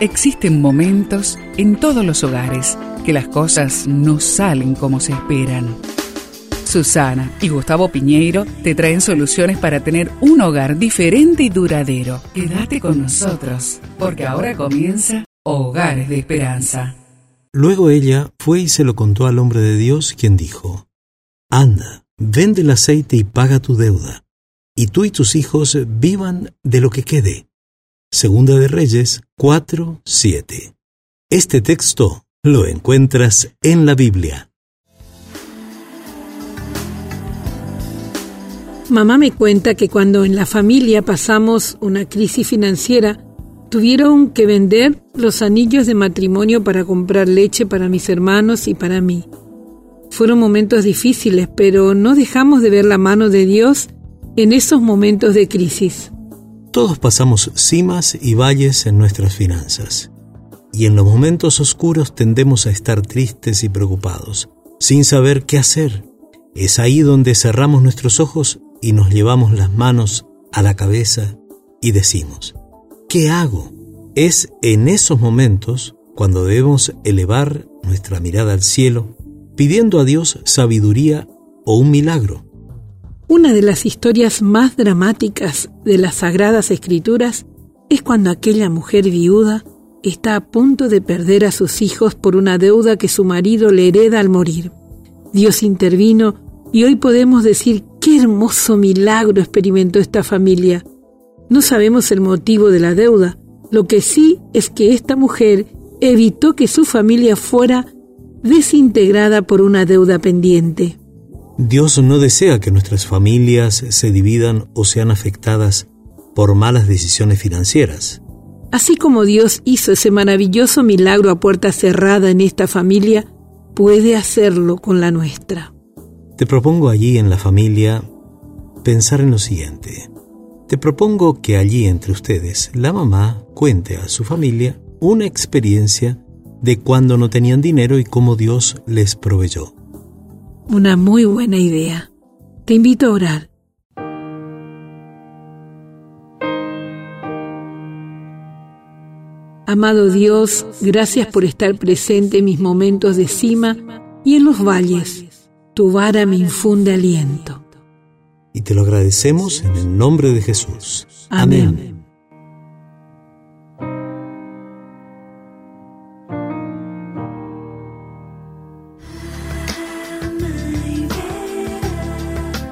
Existen momentos en todos los hogares que las cosas no salen como se esperan. Susana y Gustavo Piñeiro te traen soluciones para tener un hogar diferente y duradero. Quédate con nosotros, porque ahora comienza Hogares de Esperanza. Luego ella fue y se lo contó al hombre de Dios, quien dijo, Anda, vende el aceite y paga tu deuda, y tú y tus hijos vivan de lo que quede. Segunda de Reyes 4, 7. Este texto lo encuentras en la Biblia. Mamá me cuenta que cuando en la familia pasamos una crisis financiera, tuvieron que vender los anillos de matrimonio para comprar leche para mis hermanos y para mí. Fueron momentos difíciles, pero no dejamos de ver la mano de Dios en esos momentos de crisis. Todos pasamos cimas y valles en nuestras finanzas, y en los momentos oscuros tendemos a estar tristes y preocupados, sin saber qué hacer. Es ahí donde cerramos nuestros ojos y nos llevamos las manos a la cabeza y decimos, ¿qué hago? Es en esos momentos cuando debemos elevar nuestra mirada al cielo, pidiendo a Dios sabiduría o un milagro una de las historias más dramáticas de las Sagradas Escrituras es cuando aquella mujer viuda está a punto de perder a sus hijos por una deuda que su marido le hereda al morir. Dios intervino y hoy podemos decir qué hermoso milagro experimentó esta familia. No sabemos el motivo de la deuda, lo que sí es que esta mujer evitó que su familia fuera desintegrada por una deuda pendiente. Dios no desea que nuestras familias se dividan o sean afectadas por malas decisiones financieras. Así como Dios hizo ese maravilloso milagro a puerta cerrada en esta familia, puede hacerlo con la nuestra. Te propongo allí en la familia pensar en lo siguiente. Te propongo que allí entre ustedes la mamá cuente a su familia una experiencia de cuando no tenían dinero y cómo Dios les proveyó. Una muy buena idea. Te invito a orar. Amado Dios, gracias por estar presente en mis momentos de cima y en los valles. Tu vara me infunde aliento. Y te lo agradecemos en el nombre de Jesús. Amén.